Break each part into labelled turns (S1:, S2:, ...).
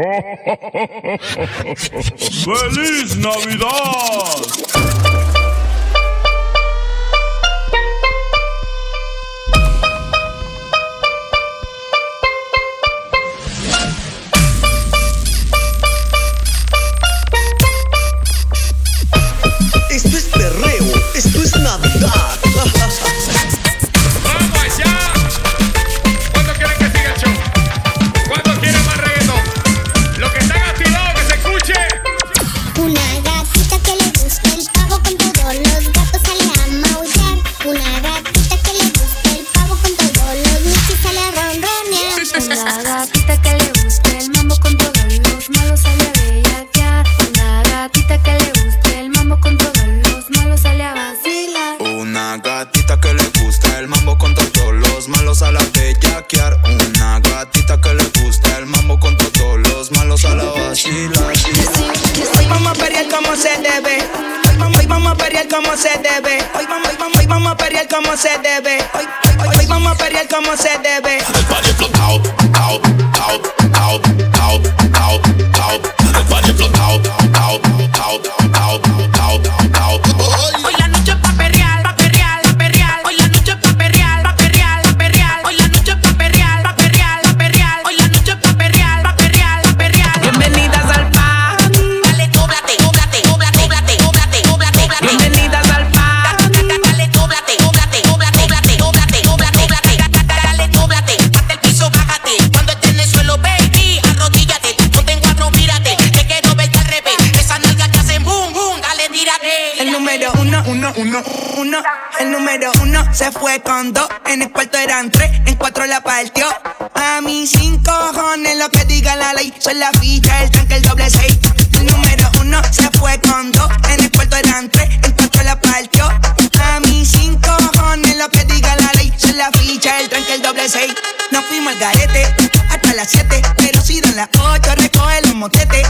S1: ¡Feliz Navidad!
S2: Una gatita que le guste el mambo con todos los malos sale a bellaquear. Una gatita que le guste el mambo con todos los malos sale a vacilar.
S3: Una gatita que le gusta el mambo con todos los malos sale a bellaquear. Una gatita que le gusta el mambo con todos los malos sale a vacilar.
S4: Hoy vamos a pelear como se debe. Hoy vamos, hoy vamos a pelear como se debe. Hoy vamos, hoy vamos, hoy vamos a pelear como se debe. Hoy, hoy, hoy vamos a pelear como se debe. de 6. Nos fuimos al garete hasta las 7. Velocidad en las 8, recoge los motetes.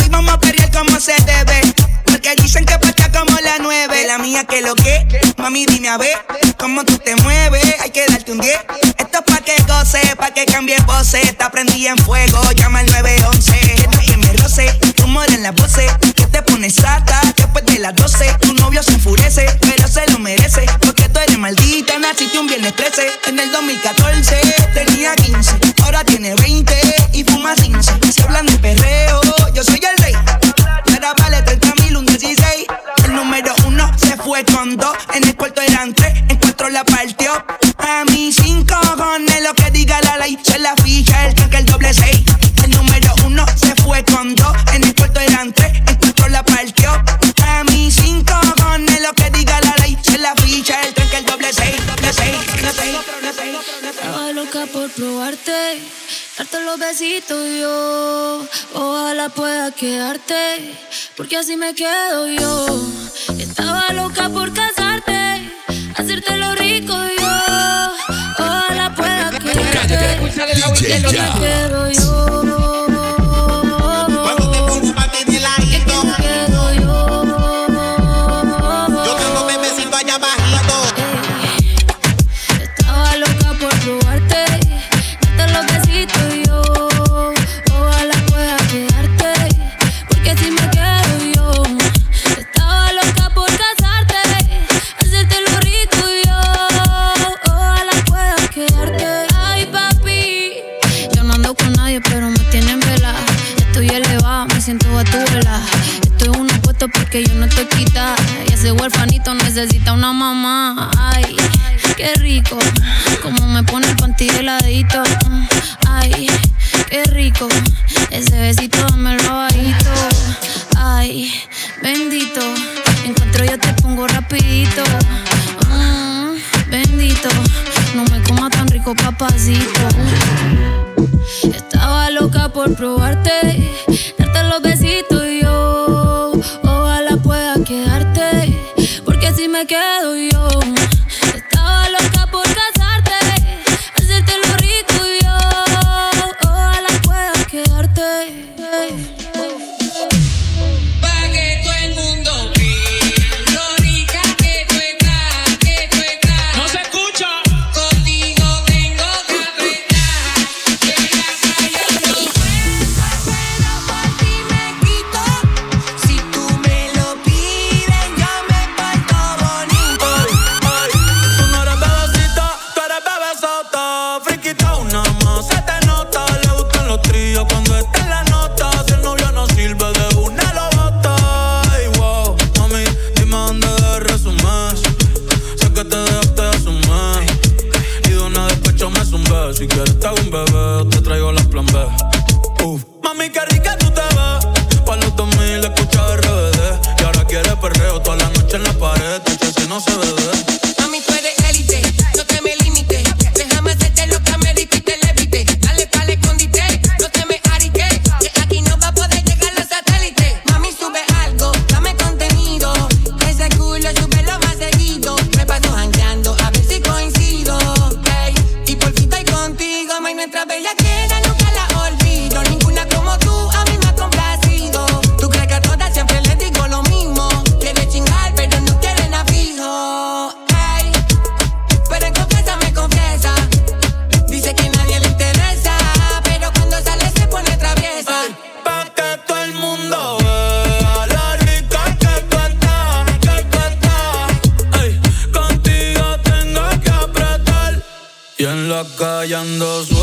S4: Hoy vamos a perrear como se debe. Porque dicen que pasa como la 9. La mía que lo que, mami dime a ver cómo tú te mueves. Hay que darte un 10 Pa' que goce, pa' que cambie pose. Está prendida en fuego, llama al 911. Que nadie me roce, rumor en las voces. Que te pones sata después de las 12. Tu novio se enfurece, pero se lo merece. Porque tú eres maldita, naciste un viernes 13. En el 2014 tenía 15, ahora tiene 20 y fuma 15. Si hablan de perreo, yo soy el rey. se fue con dos, en el cuarto eran tres, en cuatro la partió. A mí cinco cojones lo que diga la ley, se la ficha el tanque el doble seis. El número uno se fue con dos, en el cuarto eran tres, en cuatro la partió. A mí cinco cojones lo que diga la ley, se la ficha el tanque el doble seis, doble seis, doble seis.
S5: Estaba loca por probarte darte los besitos yo. Ojalá pueda quedarte, porque así me quedo yo. Estaba loca por casarte, hacerte lo rico yo. Ojalá pueda quedarte. bendito. Encuentro yo te pongo rapidito. Ah, bendito, no me coma tan rico, papacito. Estaba loca por probarte, darte los besitos y yo. Ojalá pueda quedarte, porque si me quedo yo.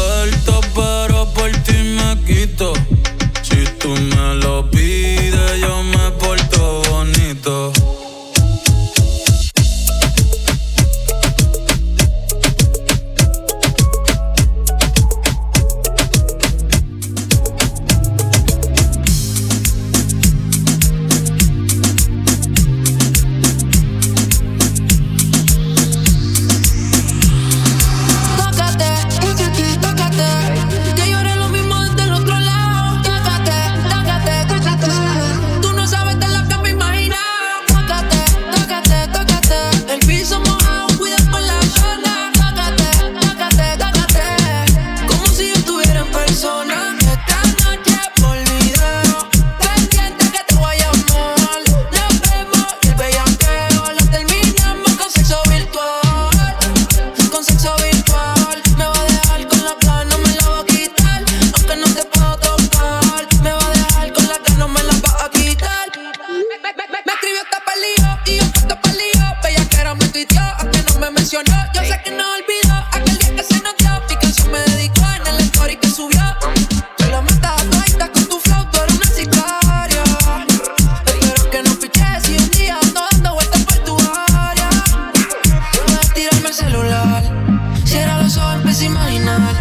S6: suelto, pero por ti me quito. Si tú me lo pides, yo me por
S7: solo empecé a imaginarme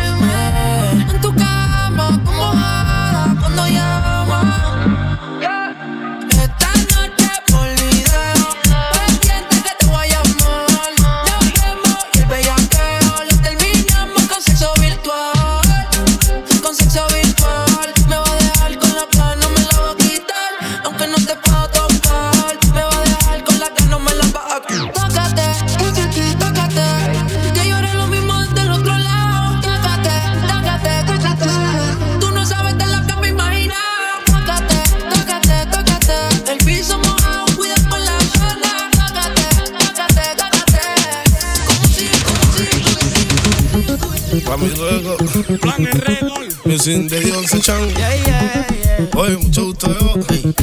S7: pa' mi juego.
S8: Plan Enredor. De Once Chan.
S9: Yeah, yeah, yeah. Oye, mucho gusto yo. Hey,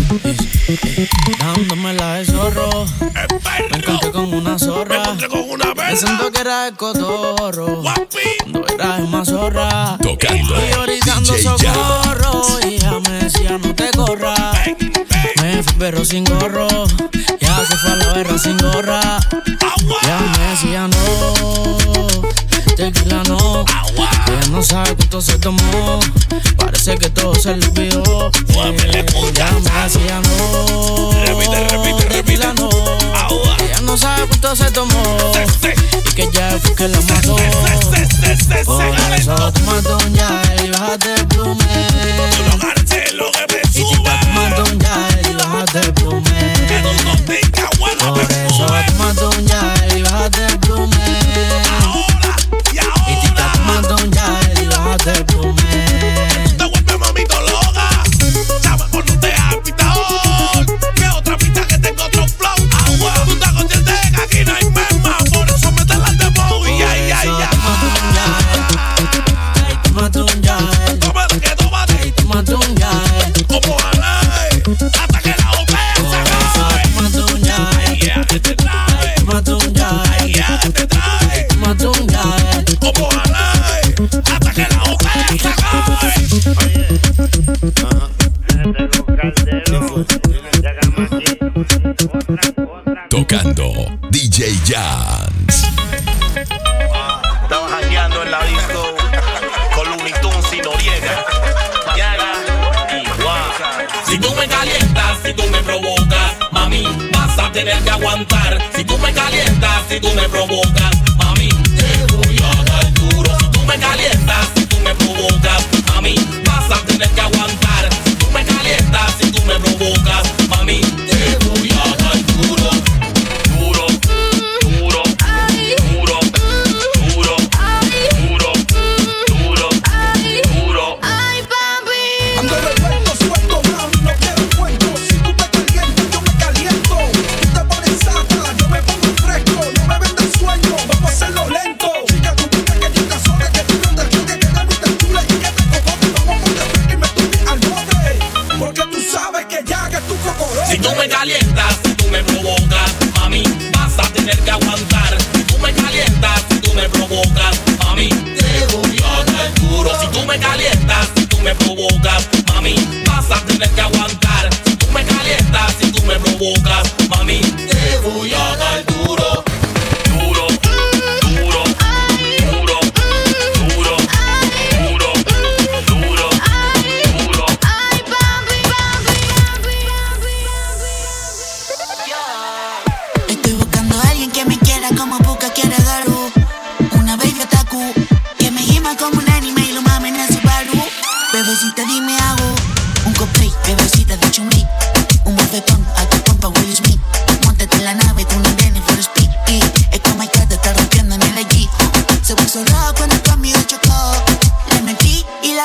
S9: hey. Dándome la de zorro.
S10: Me encontré
S9: con una zorra. Me encontré
S10: con una perra. Pensando
S9: que era el cotorro.
S10: Guapi.
S9: No era el mazorra.
S10: Tocando.
S9: Y socorro. Y ella me decía, no te corras. Me fui perro sin gorro. Ya se fue a la guerra sin gorra.
S10: Ya me decía,
S9: no tequila no.
S10: Ella
S9: no sabe cuánto se tomó. Parece que todo se le olvidó. Eh, ya me hacía no. Repite, repite, repite. no. Ella no sabe cuánto se tomó. Y que ya fue que la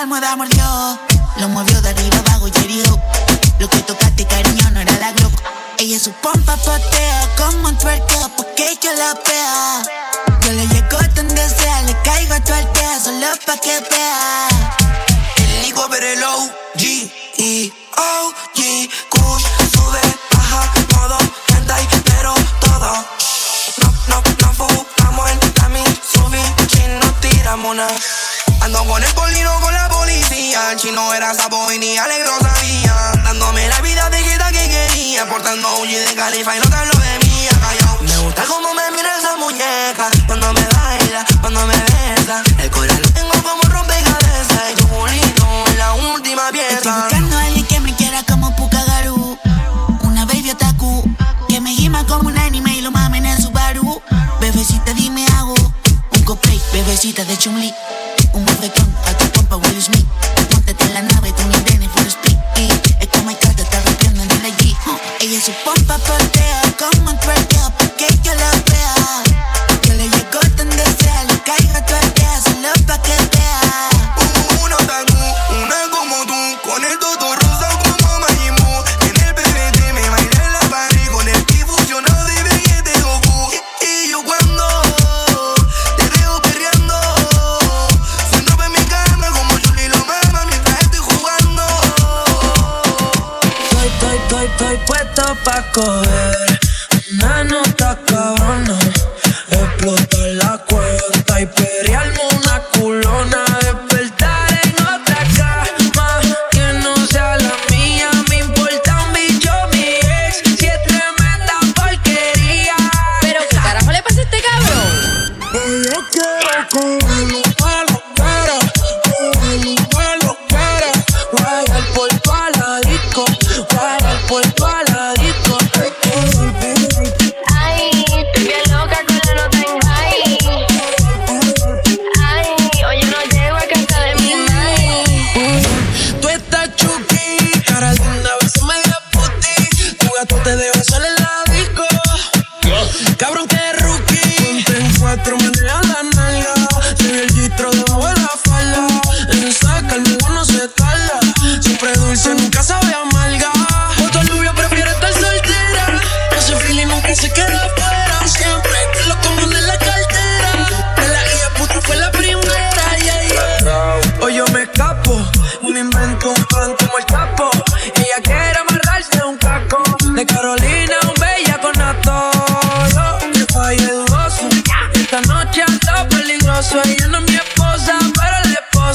S11: almohada mordió. Lo movió de arriba abajo y herido. Lo que tocaste, cariño, no era la glock. Ella su pompa patea como un tuerqueo porque yo la pea. Yo le llego donde sea, le caigo a tuerquea solo pa' que vea.
S12: El hijo pero el G E O G Kush sube, baja, todo, hentai, pero todo. No, no, no fumamos el tami, subí, si no tiramos nada. Ando con el bolino, con el chino era capo y ni Alex no sabía. Dándome la vida tejida que quería. Portando un G de califa y no te hablo de mía. Me gusta cómo me mira esa muñeca. Cuando me baila, cuando me besa. El corazón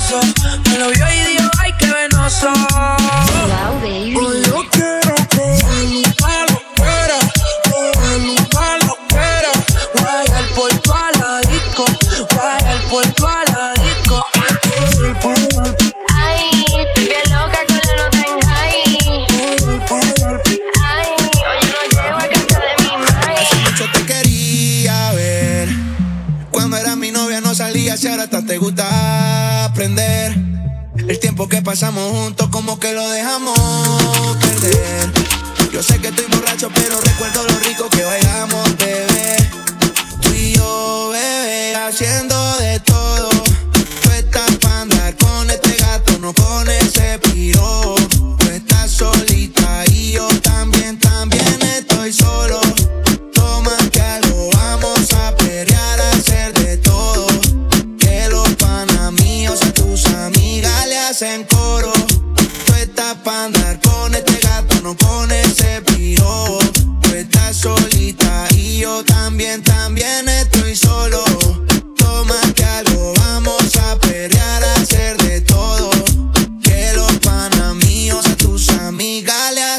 S7: Me lo vio y dijo, ay, qué venoso.
S4: Yo sé que estoy borracho, pero recuerdo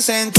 S4: sentí.